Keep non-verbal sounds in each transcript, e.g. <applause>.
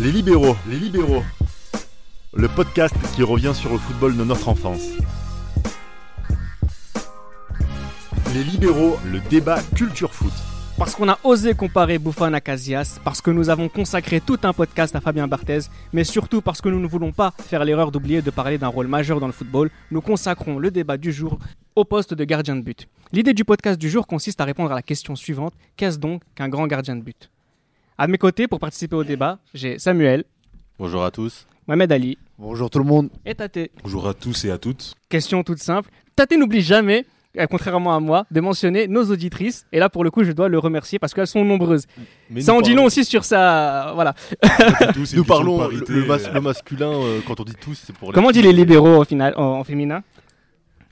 Les libéraux, les libéraux. Le podcast qui revient sur le football de notre enfance. Les libéraux, le débat culture foot. Parce qu'on a osé comparer Buffon à Casillas, parce que nous avons consacré tout un podcast à Fabien Barthez, mais surtout parce que nous ne voulons pas faire l'erreur d'oublier de parler d'un rôle majeur dans le football, nous consacrons le débat du jour au poste de gardien de but. L'idée du podcast du jour consiste à répondre à la question suivante qu'est-ce donc qu'un grand gardien de but? À mes côtés, pour participer au débat, j'ai Samuel, Bonjour à tous. Mohamed Ali Bonjour tout le monde. et Tate. Bonjour à tous et à toutes. Question toute simple. Tate n'oublie jamais, euh, contrairement à moi, de mentionner nos auditrices. Et là, pour le coup, je dois le remercier parce qu'elles sont nombreuses. Mais Ça en dit long aussi sur sa. Voilà. Tous, Nous parlons le, <laughs> le mas- le masculin, euh, quand on dit tous, c'est pour Comment on dit les libéraux au final, en, en féminin?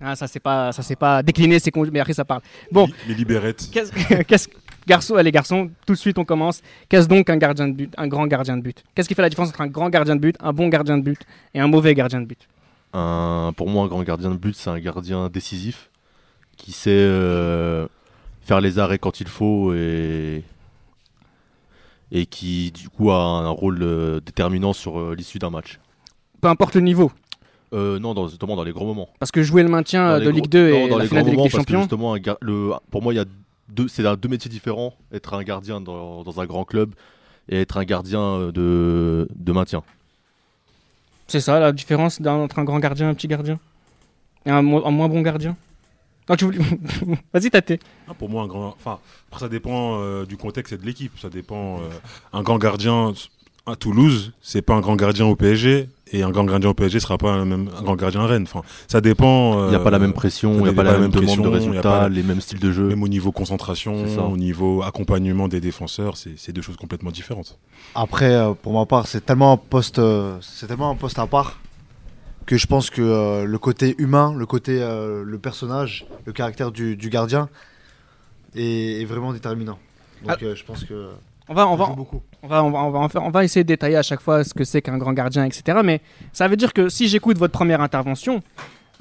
Ah, ça c'est pas, ça c'est pas décliné, c'est con- mais après ça parle. Bon, Les libérettes. qu'est-ce, <laughs> garçons, les garçons, tout de suite on commence. Qu'est-ce donc un gardien de but, un grand gardien de but? Qu'est-ce qui fait la différence entre un grand gardien de but, un bon gardien de but et un mauvais gardien de but? Un- pour moi, un grand gardien de but, c'est un gardien décisif qui sait euh, faire les arrêts quand il faut et, et qui, du coup, a un rôle euh, déterminant sur euh, l'issue d'un match. Peu importe le niveau, Euh, non, dans, notamment dans les grands moments. parce que jouer le maintien Dans de gros- Ligue 2 non, et dans la les finale de Ligue moments, des Champions, justement, un gar- le, pour moi, il y a deux, c'est deux métiers différents. Être un gardien dans, dans un grand club et être un gardien de, de maintien. c'est ça la différence entre un grand gardien et un petit gardien? Et un, mo- un moins bon gardien? Non, tu voulais- <laughs> Vas-y, tâtez. Ah, pour moi, un grand. Enfin, après, ça dépend euh, du contexte et de l'équipe. Ça dépend. euh, un grand gardien à Toulouse, c'est pas un grand gardien au PSG. Et un grand gardien au PSG sera pas un, même, un grand gardien à Rennes. Enfin, ça dépend. Il n'y a euh, pas la même pression, il n'y a pas la même demande de pression, il y a résultats, les mêmes styles de jeu. Même au niveau concentration, au niveau accompagnement des défenseurs, c'est deux choses complètement différentes. Après, euh, pour ma part, c'est tellement un poste, euh, c'est tellement un poste à part que je pense que euh, le côté humain, le côté, euh, le personnage, le caractère du, du gardien est, est vraiment déterminant. Donc, euh, je pense que On va, on va. On va, on, va, on, va en faire- on va essayer de détailler à chaque fois ce que c'est qu'un grand gardien, etc. Mais ça veut dire que si j'écoute votre première intervention,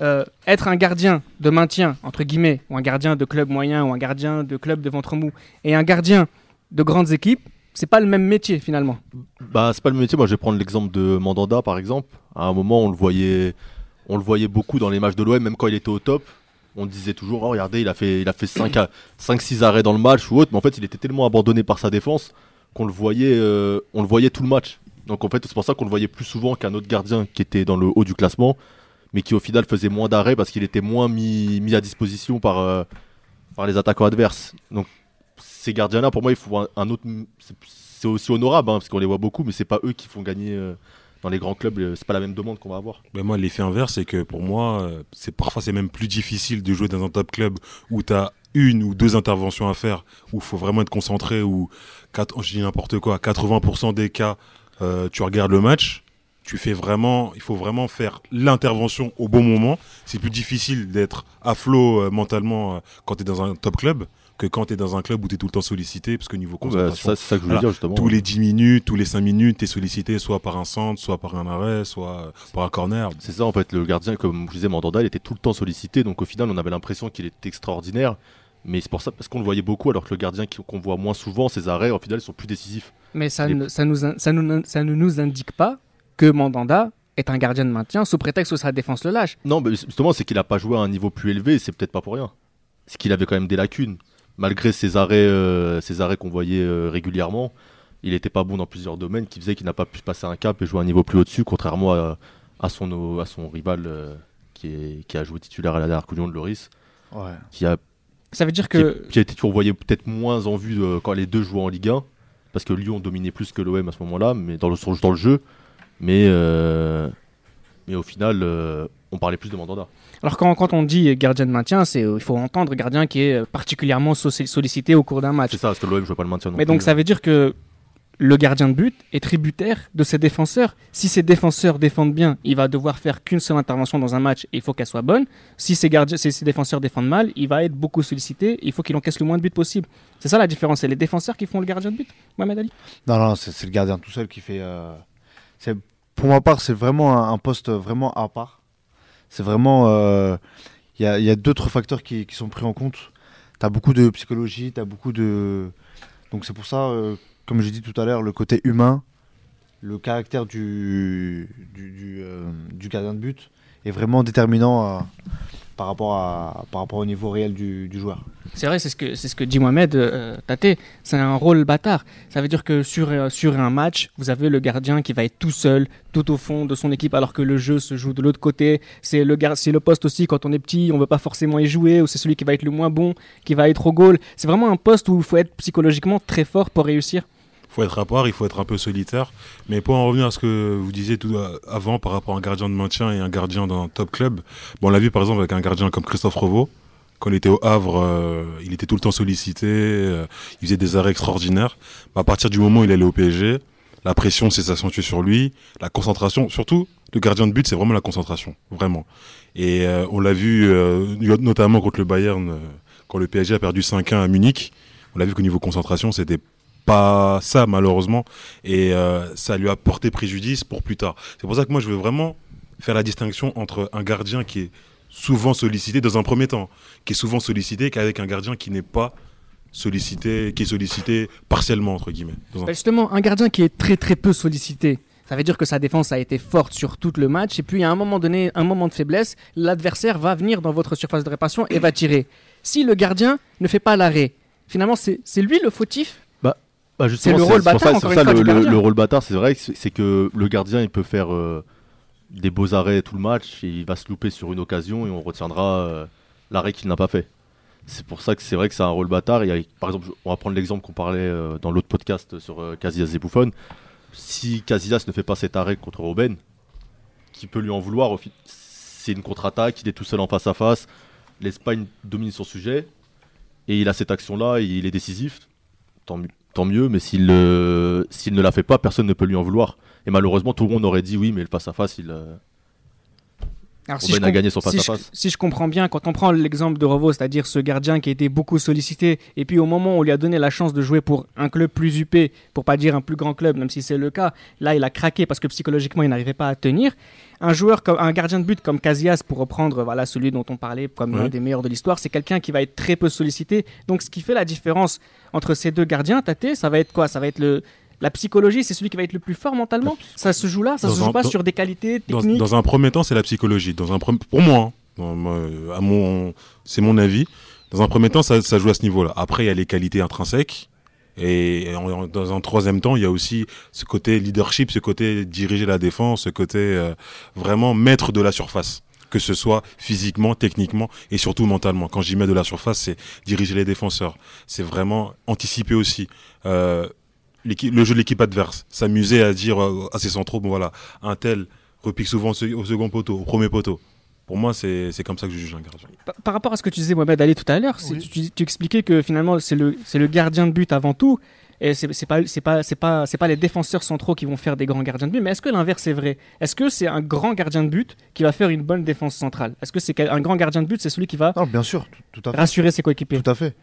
euh, être un gardien de maintien, entre guillemets, ou un gardien de club moyen, ou un gardien de club de ventre mou, et un gardien de grandes équipes, c'est pas le même métier finalement. Bah, c'est pas le métier. Moi, je vais prendre l'exemple de Mandanda, par exemple. À un moment, on le voyait, on le voyait beaucoup dans les matchs de l'OM, même quand il était au top. On disait toujours, oh, regardez, il a fait, il a fait 5-6 arrêts dans le match ou autre. Mais en fait, il était tellement abandonné par sa défense qu'on le voyait, euh, on le voyait tout le match. Donc en fait, c'est pour ça qu'on le voyait plus souvent qu'un autre gardien qui était dans le haut du classement, mais qui au final faisait moins d'arrêts parce qu'il était moins mis, à disposition par, euh, par les attaquants adverses. Donc ces gardiens-là, pour moi, il faut un, autre. c'est- C'est aussi honorable hein, parce qu'on les voit beaucoup, mais c'est pas eux qui font gagner euh, dans les grands clubs. C'est pas la même demande qu'on va avoir. Moi, l'effet inverse, c'est que pour moi, euh, c'est parfois c'est même plus difficile de jouer dans un top club où tu as une ou deux interventions à faire, où il faut vraiment être concentré, où, quatre- je dis n'importe quoi, 80% des cas, euh, tu regardes le match, tu fais vraiment, il faut vraiment faire l'intervention au bon moment. C'est plus difficile d'être à flot euh, mentalement quand tu es dans un top club que quand tu es dans un club où tu es tout le temps sollicité, parce que niveau Bah, concentration, ça, c'est ça que je voulais Voilà. dire justement. tous les 10 minutes, tous les 5 minutes, tu es sollicité soit par un centre, soit par un arrêt, soit par un corner. C'est ça en fait, le gardien, comme je disais, Mandanda, il était tout le temps sollicité, donc au final on avait l'impression qu'il était extraordinaire. Mais c'est pour ça, parce qu'on le voyait beaucoup, alors que le gardien qui- qu'on voit moins souvent, ses arrêts, au final, ils sont plus décisifs. Mais ça, ne, ça, nous, ça, nous, ça ne nous indique pas que Mandanda est un gardien de maintien sous prétexte que sa défense le lâche. Non, mais justement, c'est qu'il a pas joué à un niveau plus élevé, c'est peut-être pas pour rien. C'est qu'il avait quand même des lacunes. Malgré ses arrêts, euh, ses arrêts qu'on voyait euh, régulièrement, il était pas bon dans plusieurs domaines, qui faisait qu'il n'a pas pu passer un cap et jouer à un niveau plus au-dessus, contrairement à, à son, à son rival euh, qui, est, qui a joué titulaire à la dernière Coupe du Monde, Loris, Ouais. qui a Ça veut dire qui, que. qui a été qu'on voyait peut-être moins en vue euh, quand les deux jouaient en Ligue 1 parce que Lyon dominait plus que l'OM à ce moment-là mais dans le sur- dans le jeu mais euh, mais au final euh, on parlait plus de Mandanda Alors quand, quand on dit gardien de maintien, c'est il faut entendre gardien qui est euh, particulièrement so- sollicité au cours d'un match. c'est ça parce que l'OM jouait pas le maintien non Mais donc ça veut dire que le gardien de but est tributaire de ses défenseurs. Si ses défenseurs défendent bien, il va devoir faire qu'une seule intervention dans un match et il faut qu'elle soit bonne. Si ses, gardiens, si ses défenseurs défendent mal, il va être beaucoup sollicité et il faut qu'il encaisse le moins de buts possible. C'est ça la différence, c'est les défenseurs qui font le gardien de but, Mohamed Ali? Non, non, c'est le gardien tout seul qui fait. euh, pour ma part, c'est vraiment un, un poste vraiment à part. C'est vraiment. euh, Il y, a, il y a d'autres facteurs qui, sont pris en compte. Tu beaucoup de psychologie, tu beaucoup de. Donc c'est pour ça, euh, comme j'ai dit tout à l'heure, le côté humain le caractère du, euh, gardien de but est vraiment déterminant euh, par, rapport à, par rapport au niveau réel du, joueur. C'est vrai, c'est ce que c'est ce que dit Mohamed euh, Tate. C'est un rôle bâtard. Ça veut dire que sur euh, sur un match, vous avez le gardien qui va être tout seul, tout au fond de son équipe, alors que le jeu se joue de l'autre côté. C'est le c'est le poste aussi quand on est petit, on veut pas forcément y jouer, ou c'est celui qui va être le moins bon, qui va être au goal. C'est vraiment un poste où il faut être psychologiquement très fort pour réussir. Faut être à part, il faut être un peu solitaire. Mais pour en revenir à ce que vous disiez tout à- avant par rapport à un gardien de maintien et un gardien d'un top club, bon, on l'a vu par exemple avec un gardien comme Christophe Revaux. Quand il était au Havre, euh, il était tout le temps sollicité, euh, il faisait des arrêts extraordinaires. À partir du moment où il allait au PSG, la pression s'est accentuée sur lui, la concentration, surtout le gardien de but, c'est vraiment la concentration, vraiment. Et euh, on l'a vu euh, notamment contre le Bayern, euh, quand le PSG a perdu 5-1 à Munich. On l'a vu qu'au niveau concentration, c'était pas ça malheureusement et euh, ça lui a porté préjudice pour plus tard. C'est pour ça que moi je veux vraiment faire la distinction entre un gardien qui est souvent sollicité dans un premier temps, qui est souvent sollicité qu'avec un gardien qui n'est pas sollicité, qui est sollicité partiellement entre guillemets. Bah, justement, un gardien qui est très très peu sollicité, ça veut dire que sa défense a été forte sur tout le match. Et puis à un moment donné, un moment de faiblesse, l'adversaire va venir dans votre surface de réparation et va tirer. Si le gardien ne fait pas l'arrêt, finalement c'est lui le fautif. Bah, justement, le rôle pour ça- bâtard, c'est encore ça, fois, le, rôle bâtard, c'est vrai c'est c'est que le gardien, il peut faire euh, des beaux arrêts tout le match, et il va se louper sur une occasion et on retiendra euh, l'arrêt qu'il n'a pas fait. C'est pour ça que c'est vrai que c'est un rôle bâtard. Il y a- par exemple, on va prendre l'exemple qu'on parlait euh, dans l'autre podcast sur Casillas et Buffon. Si Casillas ne fait pas cet arrêt contre Robben, qui peut lui en vouloir C'est une contre-attaque, il est tout seul en face à face. L'Espagne domine son sujet et il a cette action-là, et il est décisif. Tant, mi- tant mieux, mais s'il le- s'il ne la fait pas, personne ne peut lui en vouloir. Et malheureusement, tout le monde aurait dit oui, mais le face à face, il. Alors, a si je- face-à-face. si je comprends bien, quand on prend l'exemple de Revo, c'est-à-dire ce gardien qui a été beaucoup sollicité, et puis au moment où on lui a donné la chance de jouer pour un club plus huppé, pour pas dire un plus grand club, même si c'est le cas, là il a craqué parce que psychologiquement il n'arrivait pas à tenir. Un joueur comme un gardien de but comme Casillas, pour reprendre voilà celui dont on parlait comme l'un des meilleurs de l'histoire, c'est quelqu'un qui va être très peu sollicité. Donc ce qui fait la différence entre ces deux gardiens, Tate, ça va être quoi? Ça va être le la psychologie, c'est celui qui va être le plus fort mentalement. Ça se joue là, ça Dans se un- joue pas dans- sur des qualités techniques. dans un premier temps, c'est la psychologie. Dans un pour moi, hein, mon, c'est mon avis. Dans un premier temps, ça, ça joue à ce niveau-là. Après, il y a les qualités intrinsèques. Et en- dans un troisième temps, il y a aussi ce côté leadership, ce côté diriger la défense, ce côté euh, vraiment maître de la surface. Que ce soit physiquement, techniquement et surtout mentalement. Quand j'y mets de la surface, c'est diriger les défenseurs. C'est vraiment anticiper aussi. Euh, le jeu de l'équipe adverse. S'amuser à dire à ses centraux, bon voilà, un tel repique souvent au se- au second poteau, au premier poteau. Pour moi, c'est c'est comme ça que je juge un gardien. Par, par rapport à ce que tu disais, Mohamed Ali, tout à l'heure, Oui. tu, tu expliquais que finalement, c'est le, c'est le gardien de but avant tout. Et c'est c'est pas, c'est pas, c'est pas, c'est pas les défenseurs centraux qui vont faire des grands gardiens de but. Mais est-ce que l'inverse est vrai? Est-ce que c'est un grand gardien de but qui va faire une bonne défense centrale? Est-ce que c'est un grand gardien de but, c'est celui qui va Non, bien sûr, tout, tout à fait. rassurer ses coéquipiers? Tout à fait.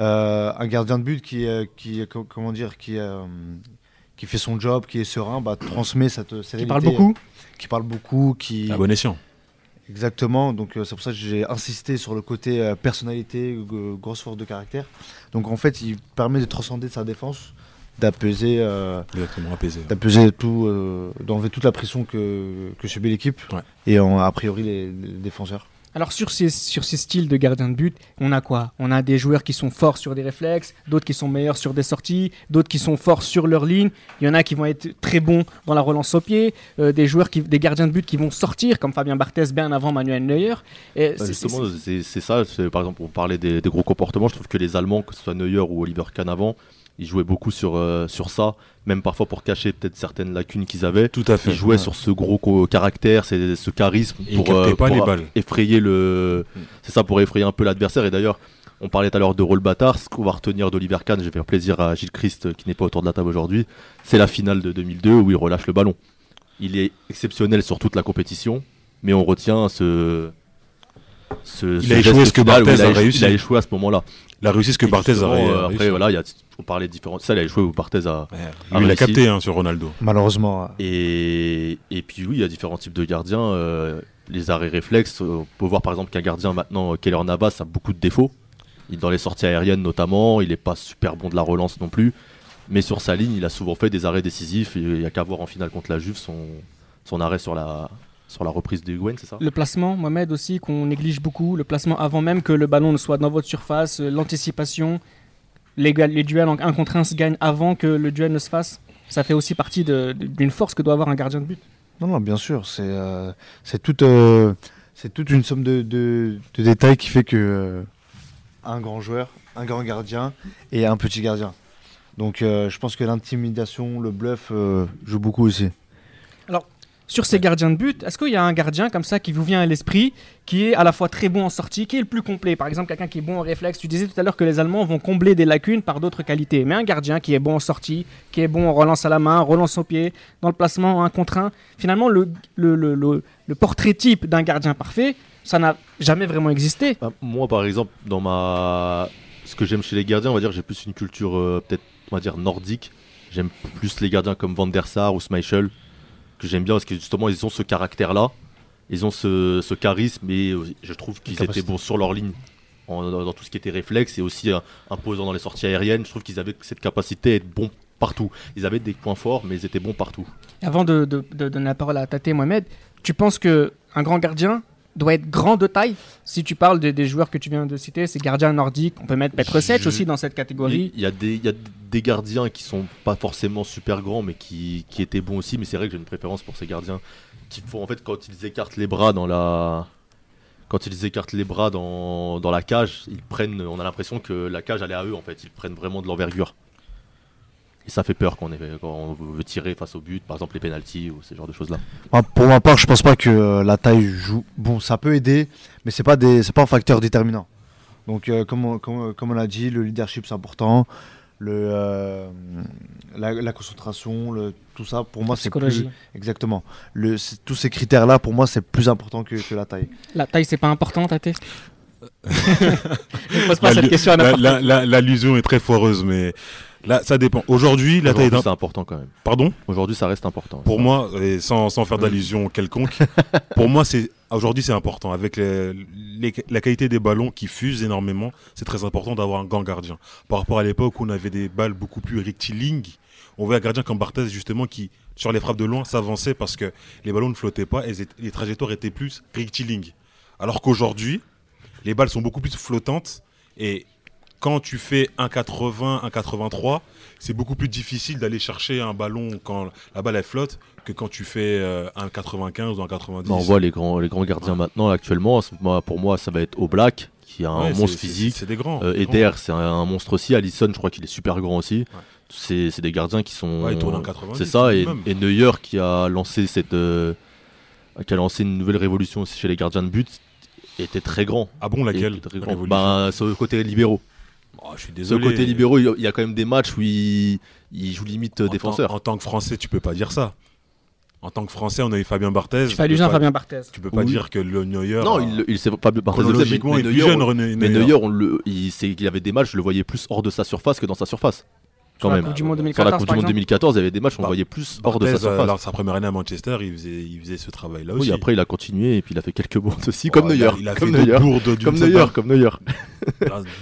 Euh, un gardien de but qui, euh, qui, co- comment dire, qui, euh, qui fait son job, qui est serein, bah, transmet cette Qui sérénité, parle beaucoup qui parle beaucoup, qui À bon escient. exactement. Donc euh, c'est pour ça que j'ai insisté sur le côté euh, personnalité, g- grosse force de caractère. Donc en fait, il permet de transcender sa défense, d'apaiser, euh, d'apaiser tout, euh, d'enlever toute la pression que, que subit l'équipe Ouais. et en, a priori les, les défenseurs. Alors sur ces, sur ces styles de gardien de but, on a quoi? On a des joueurs qui sont forts sur des réflexes, d'autres qui sont meilleurs sur des sorties, d'autres qui sont forts sur leur ligne. Il y en a qui vont être très bons dans la relance au pied, euh, des joueurs qui, des gardiens de but qui vont sortir comme Fabien Barthez bien avant Manuel Neuer. Et Bah, c'est- justement, c'est- ça. Par exemple, on parlait des, des gros comportements. Je trouve que les Allemands, que ce soit Neuer ou Oliver Kahn avant, ils jouaient beaucoup sur, euh, sur ça, même parfois pour cacher peut-être certaines lacunes qu'ils avaient. Tout à fait. Ils jouaient Ouais. sur ce gros caractère, c'est- ce charisme Et pour, euh, pas pour effrayer le. C'est ça pour effrayer un peu l'adversaire. Et d'ailleurs, on parlait tout à l'heure de rôle bâtard. Ce qu'on va retenir d'Oliver Kahn, je vais faire plaisir à Gilles Christ euh, qui n'est pas autour de la table aujourd'hui. C'est la finale de 2002 où il relâche le ballon. Il est exceptionnel sur toute la compétition, mais on retient ce. ce Il a ce échoué ce que Barthez a échoué- réussi. Il a échoué à ce moment-là. La réussite que Et Barthez a euh, réussi. Après, voilà, il y a- on parlait de différents. Ça, il a échoué où Barthez Lui, il a capté hein, sur Ronaldo. Malheureusement, Et, et puis oui, il y a différents types de gardiens. euh, les arrêts réflexes, euh, on peut voir par exemple qu'un gardien maintenant, euh, Keller Navas, a beaucoup de défauts. Il, dans les sorties aériennes notamment, il n'est pas super bon de la relance non plus. Mais sur sa ligne, il a souvent fait des arrêts décisifs. Il n'y a qu'à voir en finale contre la Juve son, son arrêt sur la, sur la reprise de Higuain, c'est ça? Le placement, Mohamed aussi, qu'on néglige beaucoup. Le placement avant même que le ballon ne soit dans votre surface, l'anticipation. Les, duels en 1 contre 1 se gagnent avant que le duel ne se fasse. Ça fait aussi partie d'une force que doit avoir un gardien de but. Non, non, bien sûr. C'est euh, toute, euh, toute une somme de, de- de détails qui fait que euh, un grand joueur, un grand gardien et un petit gardien. Donc je pense que l'intimidation, le bluff joue beaucoup aussi. Sur ces gardiens de but, est-ce qu'il y a un gardien comme ça qui vous vient à l'esprit, qui est à la fois très bon en sortie, qui est le plus complet? Par exemple, quelqu'un qui est bon en réflexe. Tu disais tout à l'heure que les Allemands vont combler des lacunes par d'autres qualités. Mais un gardien qui est bon en sortie, qui est bon en relance à la main, relance au pied, dans le placement, un contre un. Finalement, le, portrait type d'un gardien parfait, ça n'a jamais vraiment existé. Bah, Moi, par exemple, dans ma. Ce que j'aime chez les gardiens, on va dire, j'ai plus une culture euh, peut-être, on va dire, nordique. J'aime plus les gardiens comme Van der Sar ou Schmeichel, que j'aime bien parce que justement, ils ont ce caractère-là. Ils ont ce, ce charisme et euh, je trouve qu'ils étaient bons sur leur ligne. en- dans, dans tout ce qui était réflexe et aussi euh, imposant dans les sorties aériennes. Je trouve qu'ils avaient cette capacité à être bons partout. Ils avaient des points forts, mais ils étaient bons partout. Avant de, de- de donner la parole à Tate Mohamed, tu penses que un grand gardien doit être grand de taille Si tu parles de- des joueurs que tu viens de citer, ces gardiens nordiques, on peut mettre Petr Sech Je- aussi dans cette catégorie. Il y, a des, il y a des gardiens qui sont pas forcément super grands, mais qui, qui étaient bons aussi. Mais c'est vrai que j'ai une préférence pour ces gardiens qui font en fait quand ils écartent les bras dans la quand ils écartent les bras dans, dans la cage, ils prennent. On a l'impression que la cage elle est à eux en fait. Ils prennent vraiment de l'envergure. Et ça fait peur quand on, est, quand on veut tirer face au but, par exemple les pénalties ou ce genre de choses là. Moi, pour ma part, je pense pas que euh, la taille joue. Bon, ça peut aider, mais c'est pas des, c'est pas un facteur déterminant. Donc, euh, comme, on, comme, comme on l'a dit, le leadership c'est important, le, euh, la, la concentration, le, tout ça, pour moi, c'est plus exactement. Le, tous ces critères-là, pour moi, c'est plus important que, que la taille. La taille, c'est pas important, Tate? <laughs> Ne pose pas cette question à L'allusion est très foireuse, mais là, ça dépend. Aujourd'hui, la taille d'un. c'est important quand même. Pardon Aujourd'hui, ça reste important. Pour moi, et sans, sans faire d'allusion quelconque, <laughs> pour moi, c'est aujourd'hui c'est important. Avec les- les- la qualité des ballons qui fusent énormément, c'est très important d'avoir un grand gardien. Par rapport à l'époque où on avait des balles beaucoup plus rectilignes, on voit un gardien comme Barthez justement qui, sur les frappes de loin, s'avançait parce que les ballons ne flottaient pas et les trajectoires étaient plus rectilignes. Alors qu'aujourd'hui, les balles sont beaucoup plus flottantes et quand tu fais 1,80, 1,83, c'est beaucoup plus difficile d'aller chercher un ballon quand la balle elle flotte que quand tu fais euh, 1,95 ou 1,90. Bah, on voit les grands, les grands gardiens maintenant, actuellement. pour moi, ça va être Oblak, qui a un Ouais, monstre physique. C'est des grands. Euh. Eder, c'est un, un monstre aussi. Allison, je crois qu'il est super grand aussi. C'est c'est des gardiens qui sont. Ouais, il tourne en 90. c'est ça. Et, et Neuer qui a lancé cette, euh, qui a lancé une nouvelle révolution aussi chez les gardiens de but, était très grand. Ah bon, laquelle très grand. Bah, sur le côté libéraux. Oh, Je suis Sur désolé. le côté libéraux, il y a- il quand même des matchs où il, il joue limite euh, En défenseur. En, tant que Français, tu peux pas dire ça. En tant que Français, on a eu Fabien Barthez. Tu pas- Fabien Barthez. Tu peux pas Oui. dire que le Neuer. non, a- il, il s'est pas Barthez chronologiquement, mais est plus jeune, René Mais Neuer. On le, il, y avait des matchs, je le voyais plus hors de sa surface que dans sa surface. Quand Sur la même. Coupe du Monde Sur 2014, la Coupe par du Monde exemple 2014, il y avait des matchs, on Bah, voyait plus hors de sa euh, surface. lors de sa première année à Manchester, il faisait, il faisait ce travail-là aussi. oui, après il a continué et puis il a fait quelques bourdes aussi, Oh, comme il Neuer. a- Il a comme fait Neuer. d'autres bourdes Comme Neuer, comme Neuer.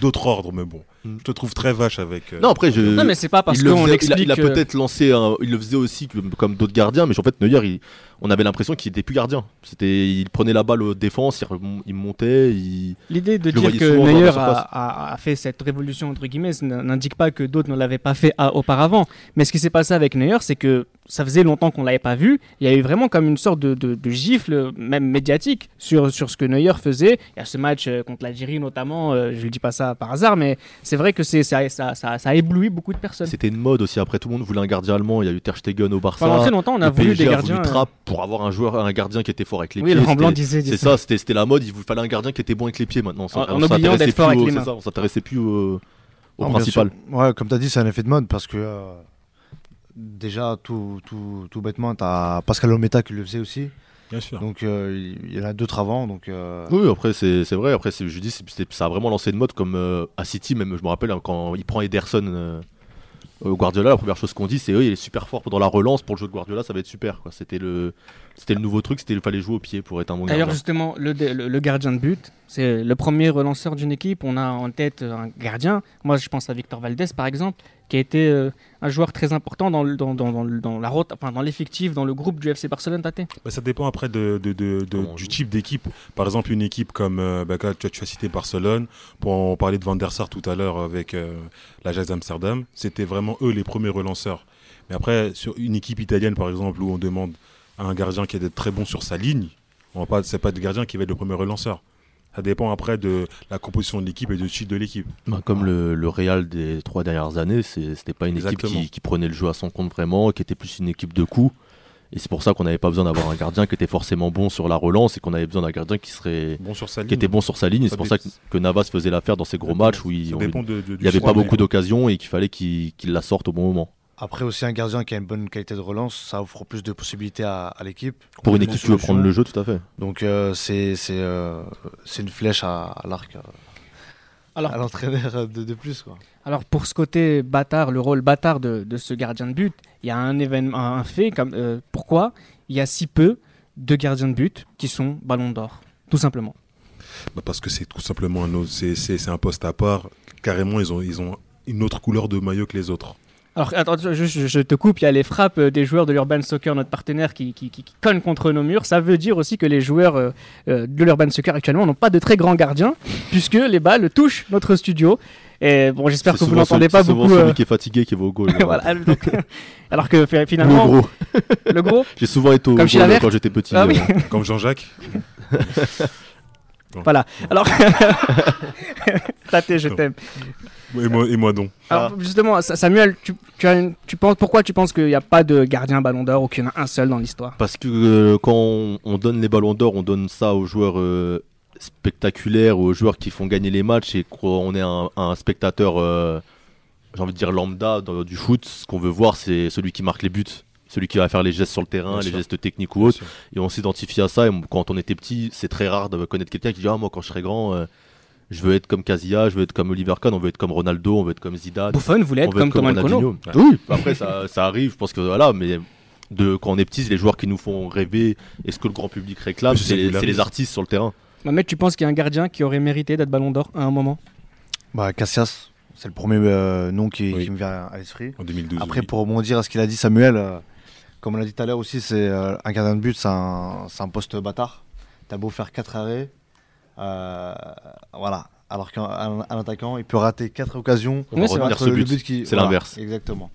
D'autres ordres, mais bon. Je te trouve très vache avec. euh, Non, après, je- Non, mais c'est pas parce il le qu'on faisait- il a, explique. il a que- peut-être lancé, un- il le faisait aussi comme, comme d'autres gardiens, mais en fait Neuer, il- on avait l'impression qu'il était plus gardien. C'était, il prenait la balle aux défenses, il, remon- il montait, il... L'idée de Je le dire voyais que souvent dans la Neuer surface. a, a- a fait cette révolution entre guillemets n'indique pas que d'autres ne l'avaient pas fait à- auparavant. Mais ce qui s'est passé avec Neuer, c'est que ça faisait longtemps qu'on l'avait pas vu. Il y a eu vraiment comme une sorte de, de- de gifle, même médiatique, sur, sur ce que Neuer faisait. Il y a ce match euh, contre l'Algérie notamment. euh, je ne dis pas ça par hasard, mais c'est vrai que c'est ça, ça, ça, ça a ébloui beaucoup de personnes. c'était une mode aussi. Après, tout le monde voulait un gardien allemand. Il y a eu Ter Stegen au Barça. Pendant très longtemps, on a voulu des gardiens. voulu euh, Trapp pour avoir un joueur, un gardien qui était fort avec les Oui, pieds. C'était- disait, C'est ça, c'était la mode. Il vous fallait un gardien qui était bon avec les pieds maintenant. En- en on oubliant s'intéressait d'être fort plus avec au- les c'est mains. ça, on s'intéressait plus au, au Non, bien principal. Ouais, comme tu as dit, c'est un effet de mode parce que euh, déjà, tout, tout, tout bêtement, tu as Pascal Ometa qui le faisait aussi. Bien sûr. Donc euh, il y en a d'autres avant. Donc, euh, Oui, après c'est c'est vrai. Après, je dis, ça a vraiment lancé une mode comme euh, à City, même. Je me rappelle hein, quand il prend Ederson euh, au Guardiola, la première chose qu'on dit, c'est oui, il est super fort dans la relance pour le jeu de Guardiola, ça va être super. quoi. C'était le, c'était le nouveau truc, c'était il fallait jouer au pied pour être un bon D'ailleurs, gardien. justement, le, le- le gardien de but, c'est le premier relanceur d'une équipe. On a en tête un gardien. Moi, je pense à Victor Valdez, par exemple, qui a été euh, un joueur très important dans, dans, dans, dans, la rota- enfin, dans l'effectif, dans le groupe du FC Barcelone, Tate Bah, ça dépend après de, de- du type d'équipe. Par exemple, une équipe comme euh, bah, quand tu, as- tu as cité Barcelone, pour en parler de Van der Sar tout à l'heure avec euh, l'Ajax d'Amsterdam, c'était vraiment eux les premiers relanceurs. Mais après, sur une équipe italienne, par exemple, où on demande à un gardien qui est d'être très bon sur sa ligne, on va pas, c'est pas le gardien qui va être le premier relanceur. Ça dépend après de la composition de l'équipe et du style de l'équipe. Bah, comme le, le Real des trois dernières années, c'était pas une Exactement. équipe qui, qui prenait le jeu à son compte vraiment, qui était plus une équipe de coups. Et c'est pour ça qu'on n'avait pas besoin d'avoir un gardien qui était forcément bon sur la relance et qu'on avait besoin d'un gardien qui serait Bon sur sa ligne. qui était bon sur sa ligne. C'est pour ça que, que Navas faisait l'affaire dans ces gros matchs où il n'y avait pas mais- beaucoup d'occasions et qu'il fallait qu'il qu'il la sorte au bon moment. Après aussi un gardien qui a une bonne qualité de relance, ça offre plus de possibilités à, à l'équipe. Pour une équipe qui veut prendre le jeu, tout à fait. Donc euh, c'est c'est euh, c'est une flèche à, à l'arc euh, Alors, à l'entraîneur de, de plus quoi. Alors pour ce côté bâtard, le rôle bâtard de, de ce gardien de but, il y a un événement, un fait comme euh, pourquoi il y a si peu de gardiens de but qui sont Ballon d'Or, tout simplement? Bah, parce que c'est tout simplement un autre, c'est, c'est, c'est un poste à part. Carrément, ils ont, ils ont une autre couleur de maillot que les autres. Alors attends, je, je- je te coupe, il y a les frappes euh, des joueurs de l'Urban Soccer, notre partenaire, qui, qui, qui- qui cognent contre nos murs. Ça veut dire aussi que les joueurs euh, euh, de l'Urban Soccer actuellement n'ont pas de très grands gardiens, puisque les balles touchent notre studio. Et bon, j'espère C'est que vous n'entendez pas c'est souvent beaucoup. euh, celui qui est fatigué qui va au goal. <laughs> voilà, donc, <laughs> alors que fi- Ou le finalement, gros. <laughs> le gros, J'ai souvent été au Comme goal quand j'étais petit. Ah oui. euh, Comme Jean-Jacques. Voilà. Alors, Tate, je t'aime. Et moi, et moi donc. Alors justement, Sa- Samuel, tu, tu as une- tu penses pourquoi tu penses qu'il n'y a pas de gardien Ballon d'Or ou qu'il y en a un seul dans l'histoire? Parce que euh, quand on, on donne les ballons d'or, on donne ça aux joueurs euh, spectaculaires, aux joueurs qui font gagner les matchs et qu'on est un, un spectateur, euh, j'ai envie de dire lambda dans- du foot. Ce qu'on veut voir, c'est celui qui marque les buts, celui qui va faire les gestes sur le terrain, Bien les sûr. gestes techniques ou autres. Et on s'identifie à ça. Et quand on était petit, c'est très rare de connaître quelqu'un qui dit Ah, moi, quand je serai grand, euh, je veux être comme Casillas, je veux être comme Oliver Kahn, on veut être comme Ronaldo, on veut être comme Zidane. Buffon voulait on être veut comme Thomas Nkono. Ronaldinho. Oui, après, ça, ça arrive, je pense que voilà, mais de, quand on est petit, c'est les joueurs qui nous font rêver et ce que le grand public réclame, c'est les, artistes sur le terrain. Mohamed, tu penses qu'il y a un gardien qui aurait mérité d'être Ballon d'Or à un moment? Bah Cassias, c'est le premier euh, nom qui, Oui. qui me vient à l'esprit. En 2012. Après oui. pour rebondir à ce qu'il a dit Samuel, euh, comme on l'a dit tout à l'heure aussi, c'est euh, un gardien de but, c'est un, un poste bâtard. T'as beau faire 4 arrêts, voilà. Alors qu'un un- un attaquant, il peut rater 4 occasions. On va Oui, c'est ce le but. qui- C'est voilà, l'inverse. Exactement.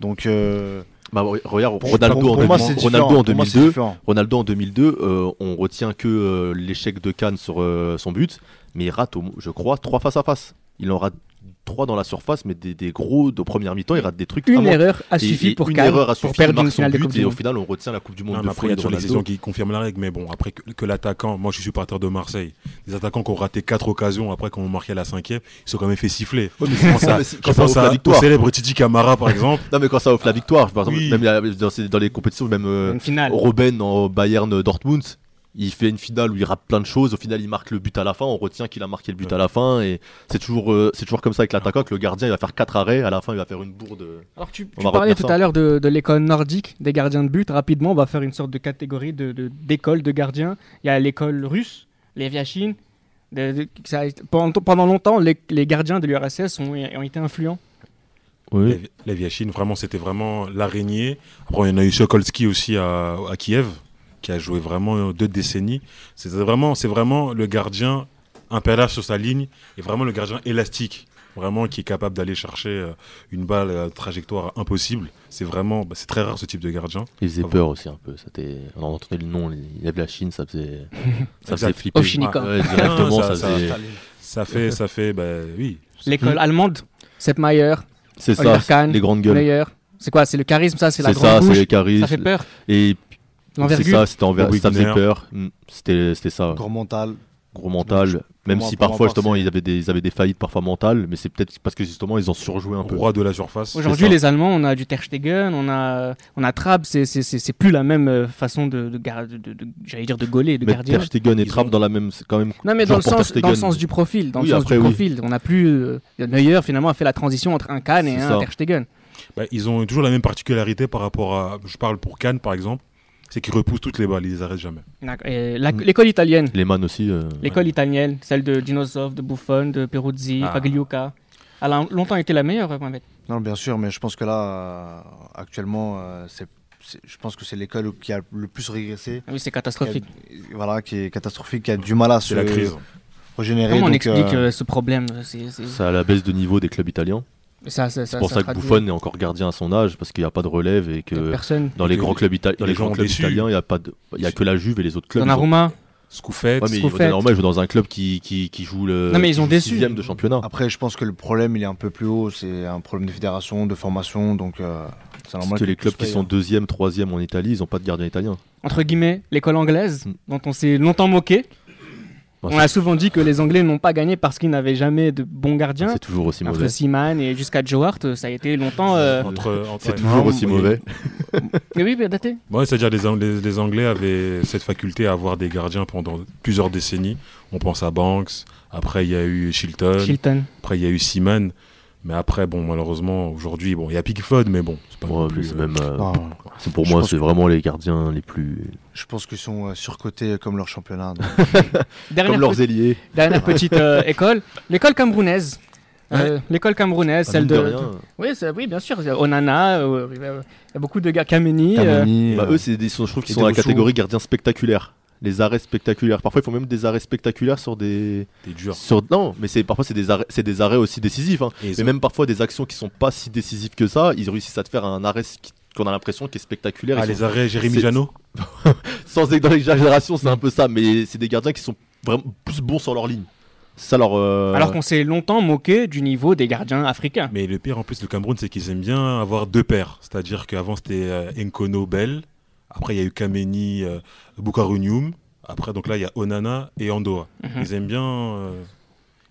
Donc euh, Bah, re- regarde, pour- Ronaldo, pour- en, pour moi, 2000 c'est Ronaldo en Pour moi, c'est 2002, différent. Ronaldo en 2002, euh, on retient que euh, l'échec de Cannes sur euh, son but, mais il rate, au je crois, trois face à face. Il en rate trois dans la surface, mais des, des gros de première mi-temps, il rate des trucs. Une vraiment- erreur a suffi et pour une erreur a pour suffi, il perdre une son finale de but, Coupe du et au final, on retient la Coupe du Monde Non, de après, il y a toujours les saisons qui confirment la règle. Mais bon, après que, que l'attaquant, moi je suis supporter de Marseille, des attaquants qui ont raté 4 occasions après qu'on marqué la cinquième, ils sont quand même fait siffler. Ouais, mais Je pense à, <laughs> je quand ça offre la à- au victoire. célèbre Titi Camara par exemple. Non, mais quand ça offre la victoire, par exemple, Oui. même dans, les compétitions, même euh. Robben en Bayern Dortmund, il fait une finale où il rate plein de choses. Au final, il marque le but à la fin. On retient qu'il a marqué le but Ouais. à la fin. Et c'est toujours, euh, c'est toujours comme ça avec l'attaquant que le gardien il va faire 4 arrêts. À la fin, il va faire une bourde. Alors tu, On tu parlais tout ça. à l'heure de, de l'école nordique des gardiens de but. Rapidement, on va faire une sorte de catégorie de, de- d'école de gardiens. Il y a l'école russe, de- ça pendant, pendant longtemps, les, les gardiens de l'URSS ont, ont été influents. Oui. La Viachine, vraiment, c'était vraiment l'araignée. Après, il y en a eu Sokolski aussi à, à Kiev, qui a joué vraiment deux décennies. C'était vraiment, c'est vraiment le gardien impérial sur sa ligne et vraiment le gardien élastique, vraiment qui est capable d'aller chercher euh, une balle à trajectoire impossible. C'est vraiment, bah, c'est très rare ce type de gardien. Il faisait Ah peur aussi un peu. On entendait le nom. Il y avait la Chine, ça faisait, ça faisait flipper. Ovchnikov. Ouais, directement, Ah, ça, ça- faisait. Ça fait, ça fait, bah oui. L'école allemande, Sepp Maier, C'est ça, Kahn, les grandes gueules. Meyer. C'est quoi C'est le charisme, ça C'est la C'est ça, grande c'est bouche? les charismes. Ça fait peur Et c'est ça, c'était envers, Bobby ça faisait peur. Mm, C'était, c'était ça. Gros mental. gros mental, même si parfois justement ils avaient des ils avaient des faillites parfois mentales, mais c'est peut-être parce que justement ils ont surjoué un peu. Roi de la surface. Aujourd'hui, les Allemands, on a du Ter Stegen, on a, on a Trapp, c'est- c'est c'est- c'est plus la même euh, façon de, de, gar- de- de- de- j'allais dire de gauler, de Mais gardien. Ter Stegen et Trapp ont- dans la même, c'est quand même. Non, mais dans le, sens, dans le sens du profil. Dans Oui, le sens après, du oui. profil. On n'a plus. euh, Neuer, finalement, a fait la transition entre un Kahn et un ça. Ter Stegen. Bah, ils ont toujours la même particularité par rapport à. Je parle pour Cannes par exemple, c'est qu'ils repoussent toutes les balles, ils les arrêtent jamais. L'école italienne. Lehmann aussi. euh, L'école italienne, celle de Dinosov, de Buffon, de Peruzzi, Ah. Pagliuca. Elle a longtemps été la meilleure, Mohamed. Non, bien sûr, mais je pense que là, euh, actuellement, euh, c'est, je pense que c'est l'école qui a le plus régressé. Ah Oui, c'est qui a- catastrophique. voilà, qui est catastrophique, qui a du mal à se la crise. régénérer. Comment on donc, explique euh, euh, ce problème C'est à la baisse de niveau des clubs italiens. Ça, ça, C'est pour ça, que Buffon est encore gardien à son âge, parce qu'il n'y a pas de relève et que Personne. dans les grands clubs, itali- dans les les gens grands ont clubs déçu. italiens, il n'y a, pas de... il y a que la Juve et les autres clubs. Donnarumma. Scoufette. Ouais, mais Scoufette. normal, il joue dans un club qui, qui, qui joue le Non, mais ils qui ont joue déçu. sixième de championnat. Après, je pense que le problème, il est un peu plus haut. C'est un problème de fédération, de formation. Donc, euh, c'est Parce que les clubs qui sont hein. deuxième, troisième en Italie, ils n'ont pas de gardien italien. Entre guillemets, l'école anglaise, Mm. dont on s'est longtemps moqué. On a souvent dit que les Anglais n'ont pas gagné parce qu'ils n'avaient jamais de bons gardiens. C'est toujours aussi Entre mauvais. Seaman et jusqu'à Joe Hart, ça a été longtemps. euh, Entre, entre- C'est toujours Non, aussi <laughs> oui. mauvais. Mais oui, mais daté. Ouais, c'est-à-dire les, les, les Anglais avaient cette faculté à avoir des gardiens pendant plusieurs décennies. On pense à Banks, après il y a eu Shilton, Chilton. après il y a eu Seaman. Mais après, bon, malheureusement, aujourd'hui, bon, il y a Pickford, mais bon, c'est pas Ouais, non plus. euh, même, euh, c'est pour je moi, c'est vraiment les gardiens les plus. je pense qu'ils sont euh, surcotés comme leur championnat. donc. <laughs> Comme leurs ailiers. dernière petite euh, école, l'école camerounaise. Euh, l'école camerounaise, Ah, celle de. Oui, c'est- oui, bien sûr. Onana, euh, il y a beaucoup de gars. Kameni. euh, Bah, euh, eux, c'est des, je trouve qu'ils sont dans la catégorie gardiens spectaculaires. Les arrêts spectaculaires. Parfois, ils font même des arrêts spectaculaires sur des. T'es dur. Sur... Non, mais c'est parfois c'est des arrêts, c'est des arrêts aussi décisifs. hein. Mais ont- même parfois des actions qui sont pas si décisives que ça, ils réussissent à te faire un arrêt qui- qu'on a l'impression qui est spectaculaire. Ah, les sont- arrêts Jérémy Janot <laughs> Sans être dans l'exagération, c'est un peu ça. Mais c'est des gardiens qui sont vraiment plus bons sur leur ligne. Ça leur. euh, Alors qu'on s'est longtemps moqué du niveau des gardiens africains. Mais le pire en plus, le Cameroun, c'est qu'ils aiment bien avoir deux paires. C'est-à-dire qu'avant, c'était euh, Nkono Bell. Après, il y a eu Kameni euh, Bukarunium. Après, donc là, il y a Onana et Andoa. Mhm. Ils aiment bien.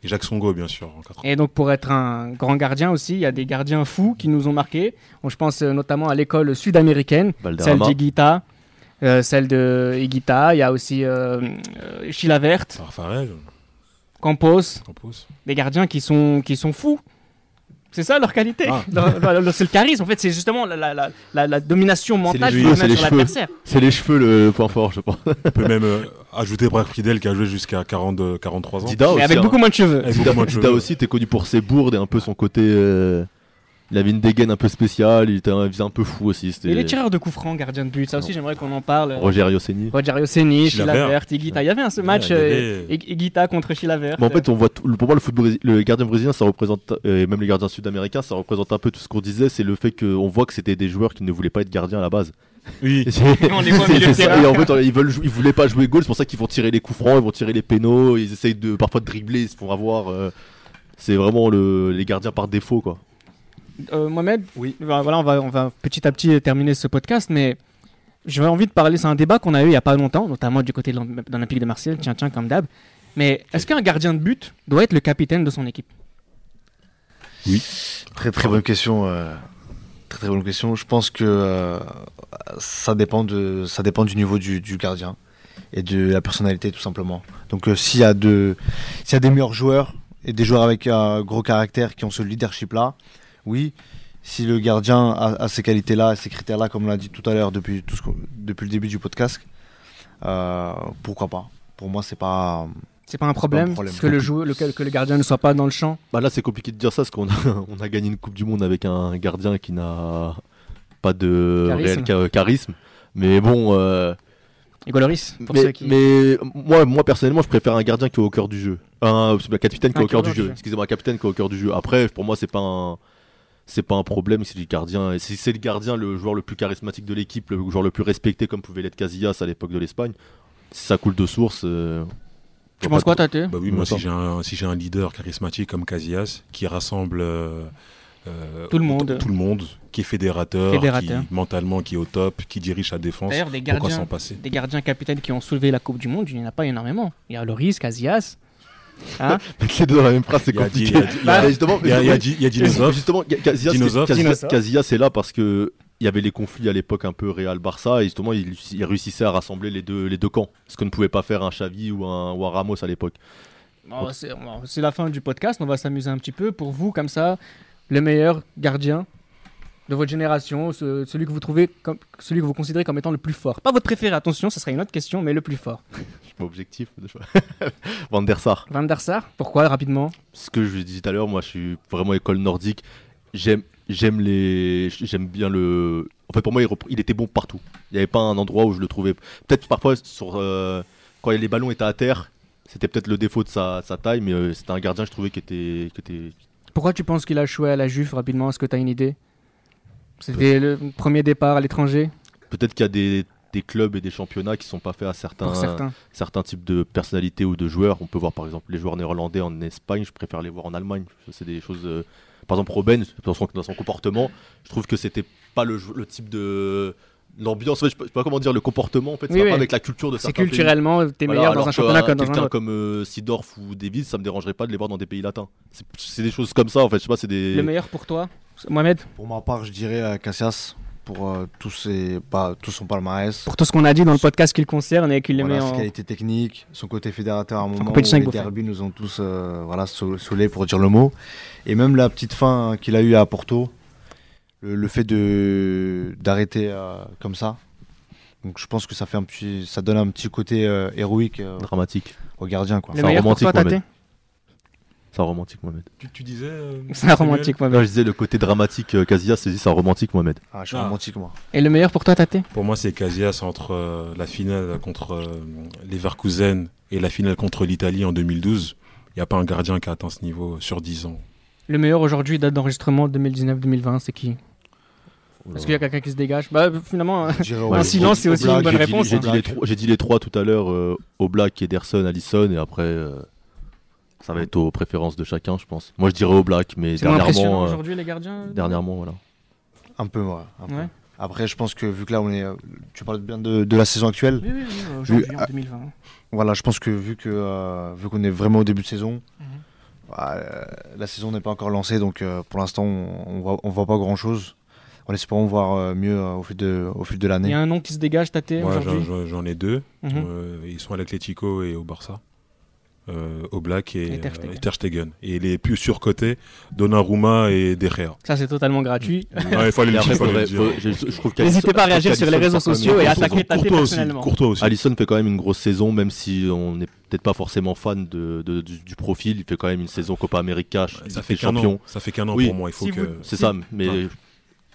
Et Jacques Songo, bien sûr. En 80. Et donc pour être un grand gardien aussi, il y a des gardiens fous qui nous ont marqués. Bon, je pense euh, notamment à l'école sud-américaine, celle d'Iguita, euh, celle de Iguita. Il y a aussi euh, euh, Chilavert, Campos. des gardiens qui sont, qui sont fous. C'est ça leur qualité. Ah. C'est le charisme. En fait, c'est justement la, la- la- la- la domination mentale sur cheveux. l'adversaire. C'est les cheveux le point fort, je pense. On peut même euh, ajouter Brad Friedel qui a joué jusqu'à 40, 43 ans. Dida Mais aussi. avec hein. beaucoup moins de cheveux. Avec Dida, beaucoup moins de Dida cheveux. aussi, t'es connu pour ses bourdes et un peu son côté. euh, Il avait une dégaine un peu spéciale, il était un, il faisait un peu fou aussi. Et les tireurs de coups francs, gardiens de but, ça aussi j'aimerais qu'on en parle. Rogerio Seni. Rogerio Seni, Chilavert. Chilavert, Iguita. Il y avait un ce match, avait- euh, Ig- Iguita contre Chilavert. Mais en fait, on voit tout- pour moi le football, le gardien brésilien, ça représente euh, et même les gardiens sud-américains, ça représente un peu tout ce qu'on disait. C'est le fait qu'on voit que c'était des joueurs qui ne voulaient pas être gardiens à la base. Oui. <laughs> <laughs> On les voit ça. Et en fait, ils veulent, ils voulaient pas jouer goal, c'est pour ça qu'ils vont tirer les coups francs, ils vont tirer les pénaux, ils essayent de parfois de dribbler, ils se font avoir. euh, c'est vraiment le, les gardiens par défaut, quoi. Euh, Mohamed, Oui. voilà, on va, on va petit à petit terminer ce podcast, mais j'avais envie de parler, c'est un débat qu'on a eu il y a pas longtemps, notamment du côté de l'Olymp- de l'Olympique de Marseille, tiens, tiens, comme d'hab. Mais est-ce qu'un gardien de but doit être le capitaine de son équipe? Très très bonne question. euh, Très très bonne question. Je pense que euh, ça dépend de ça dépend du niveau du, du gardien et de la personnalité tout simplement. Donc euh, s'il y a de s'il y a des meilleurs joueurs et des joueurs avec un gros caractère qui ont ce leadership là, oui. Si le gardien a, a ces qualités là, ces critères là, comme on l'a dit tout à l'heure depuis tout ce qu'on- depuis le début du podcast, euh, pourquoi pas? Pour moi c'est pas C'est pas un problème, problème. que, le jou- le- que le gardien ne soit pas dans le champ Bah là, c'est compliqué de dire ça parce qu'on a, <laughs> on a gagné une Coupe du Monde avec un gardien qui n'a pas de Charisme. réel cha- charisme. Mais bon, euh, pour mais, ceux qui... mais moi, moi personnellement, je préfère un gardien qui est au cœur du jeu. Un, c'est le capitaine qui est Un au cœur du jeu. jeu. Excusez-moi, un capitaine qui est au cœur du jeu. Après, pour moi, c'est pas un, c'est pas un problème. C'est le gardien. Et Si c'est le gardien, le joueur le plus charismatique de l'équipe, le joueur le plus respecté, comme pouvait l'être Casillas à l'époque de l'Espagne, si ça coule de source. euh, Tu penses quoi, Tate Bah oui, On moi, si j'ai un, si j'ai un leader charismatique comme Casillas, qui rassemble euh, euh, Tout le monde. tout le monde, qui est fédérateur, Fédérateur. qui mentalement qui est au top, qui dirige sa défense, D'ailleurs, des pourquoi gardiens, s'en passer? des gardiens capitaines qui ont soulevé la Coupe du Monde, il n'y en a pas énormément. Il y a Loris, Casillas. Hein <laughs> Mettre les deux dans la même phrase, c'est compliqué. il y a justement, Il y a. Justement, Ca- Casillas, Dinosov. Casillas- Dinosov. Casillas est là parce que il y avait les conflits à l'époque un peu Real Barça et justement il, il réussissait à rassembler les deux, les deux camps, ce que ne pouvait pas faire un Xavi ou un, ou un Ramos à l'époque. Bon, c'est bon, c'est la fin du podcast, on va s'amuser un petit peu. Pour vous, comme ça, le meilleur gardien de votre génération, ce- celui que vous trouvez comme, celui que vous considérez comme étant le plus fort. Pas votre préféré, attention, ce sera une autre question, mais le plus fort. Pas objectif. <laughs> Van der Sar. Van der Sar, pourquoi rapidement? Ce que je disais tout à l'heure, moi je suis vraiment école nordique. J'aime j'aime les, j'aime bien le. En fait, pour moi, il, était bon partout. Il n'y avait pas un endroit où je le trouvais. Peut-être parfois sur euh, quand les ballons étaient à terre, c'était peut-être le défaut de sa, sa taille, mais euh, c'était un gardien, je trouvais, qui était, qui était. Pourquoi tu penses qu'il a échoué à la Juve rapidement? Est-ce que tu as une idée? C'était le premier départ à l'étranger? Peut-être qu'il y a des, des clubs et des championnats qui sont pas faits à certains, certains. certains types de personnalités ou de joueurs. On peut voir par exemple les joueurs néerlandais en Espagne, je préfère les voir en Allemagne. C'est des choses. euh, Par exemple, Robben, dans son, dans son comportement, je trouve que c'était pas le, le type de. L'ambiance, fait, je sais pas comment dire, le comportement, en fait, ça Oui, va oui. pas avec la culture de C'est certains pays. culturellement, t'es meilleur dans un championnat dans un autre. comme euh, Sidorf ou Davis, ça me dérangerait pas de les voir dans des pays latins. C'est- C'est des choses comme ça, en fait. Je sais pas, c'est des. Le meilleur pour toi Mohamed? Pour ma part, je dirais euh, Cassias pour euh, tous ses, pas, tout son palmarès. Pour tout ce qu'on a dit dans le podcast qui le concerne et qu'il le Voilà, met en. qualités techniques, son côté fédérateur à un moment où compétition les derbys nous ont tous euh, voilà, saoulés pour dire le mot. Et même la petite fin qu'il a eue à Porto, le, le fait de d'arrêter euh, comme ça. Donc je pense que ça fait un petit, ça donne un petit côté euh, héroïque euh, Dramatique. au gardien quoi. Le C'est un meilleur pour romantique, toi. C'est un romantique, Mohamed. Tu, tu disais. euh, C'est un Samuel romantique, Non, Mohamed. je disais le côté dramatique, euh, Casillas, c'est un romantique, Mohamed. Ah, je suis Ah. romantique moi. Et le meilleur pour toi, Tate? Pour moi, c'est Casillas entre euh, la finale contre euh, Leverkusen et la finale contre l'Italie en 2012. Il n'y a pas un gardien qui a atteint ce niveau sur 10 ans. Le meilleur aujourd'hui, date d'enregistrement 2019-2020, c'est qui? Est-ce qu'il y a quelqu'un qui se dégage Bah, finalement, dirais, <laughs> Un ouais, silence, c'est aussi une bonne réponse, J'ai hein. dit, les trois- j'ai dit les trois tout à l'heure, euh, Oblak, Ederson, Allison, et après, euh, ça va être aux préférences de chacun, je pense. Moi, je dirais mais c'est moins impressionnant dernièrement, euh, aujourd'hui, les gardiens dernièrement, voilà. Un peu, ouais. un peu. Ouais. Après, je pense que vu que là, on est, euh, tu parles bien de, de la saison actuelle. Oui, oui, oui, aujourd'hui, Vu- en 2020. Voilà, je pense que vu que euh, vu qu'on est vraiment au début de saison, Mhm. bah, euh, la saison n'est pas encore lancée, donc euh, pour l'instant, on, on voit, on voit pas grand chose. En espérant voir euh, mieux euh, au fil de, au fil de Il l'année. y a un nom qui se dégage, Tate, Moi, j'en- aujourd'hui j'en j'en ai deux. Mhm. Euh, ils sont à l'Atlético et au Barça. Euh, au Black et, Et Ter Stegen. euh, et Ter Stegen. Et les plus surcotés, Donnarumma et De Gea. Ça, c'est totalement gratuit. <laughs> Ouais, il faut aller N'hésitez pas à réagir sur les réseaux sociaux et grosse attaquer. Tate Courtois aussi. personnellement. Courtois aussi. Allison fait quand même une grosse saison, même si on n'est peut-être pas forcément fan de, de- du, du profil. Il fait quand même une saison Copa América, Ça Ligue fait an. Ça fait qu'un an Oui. pour moi. Il faut Si que. vous- C'est ça, mais Ouais.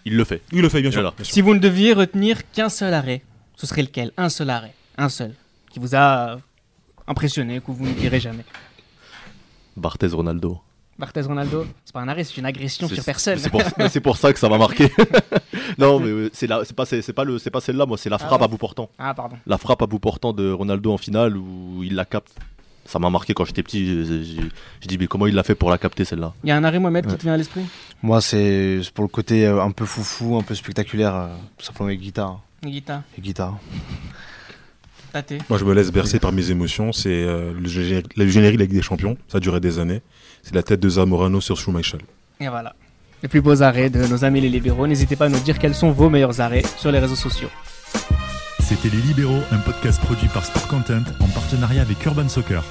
il le fait. Il le fait, bien sûr. Voilà. bien sûr. Si vous ne deviez retenir qu'un seul arrêt, ce serait lequel? Un seul arrêt. Un seul. Qui vous a impressionné, que vous ne direz jamais. Barthez Ronaldo. Barthez Ronaldo, c'est pas un arrêt, c'est une agression sur personne. C'est pour, mais c'est pour ça que ça m'a marqué. <laughs> non, mais euh, c'est pas, pas, le- c'est pas celle-là, moi, c'est la Ah frappe ouais. à bout portant. Ah, pardon. La frappe à bout portant de Ronaldo en finale où il la capte. Ça m'a marqué quand j'étais petit. j'ai- dit, mais comment il l'a fait pour la capter celle-là? Il y a un arrêt, Mohamed, qui te vient à l'esprit? Moi, c'est pour le côté euh, un peu foufou, un peu spectaculaire, euh, tout simplement avec guitare. Guita, Et guitare. Moi, je me laisse bercer par mes émotions. C'est euh, le générique de la Ligue des Champions. Ça a duré des années. C'est la tête de Zamorano sur Schumacher. Et voilà. Les plus beaux arrêts de nos amis les libéraux. N'hésitez pas à nous dire quels sont vos meilleurs arrêts sur les réseaux sociaux. C'était Les Libéraux, un podcast produit par Sport Content en partenariat avec Urban Soccer.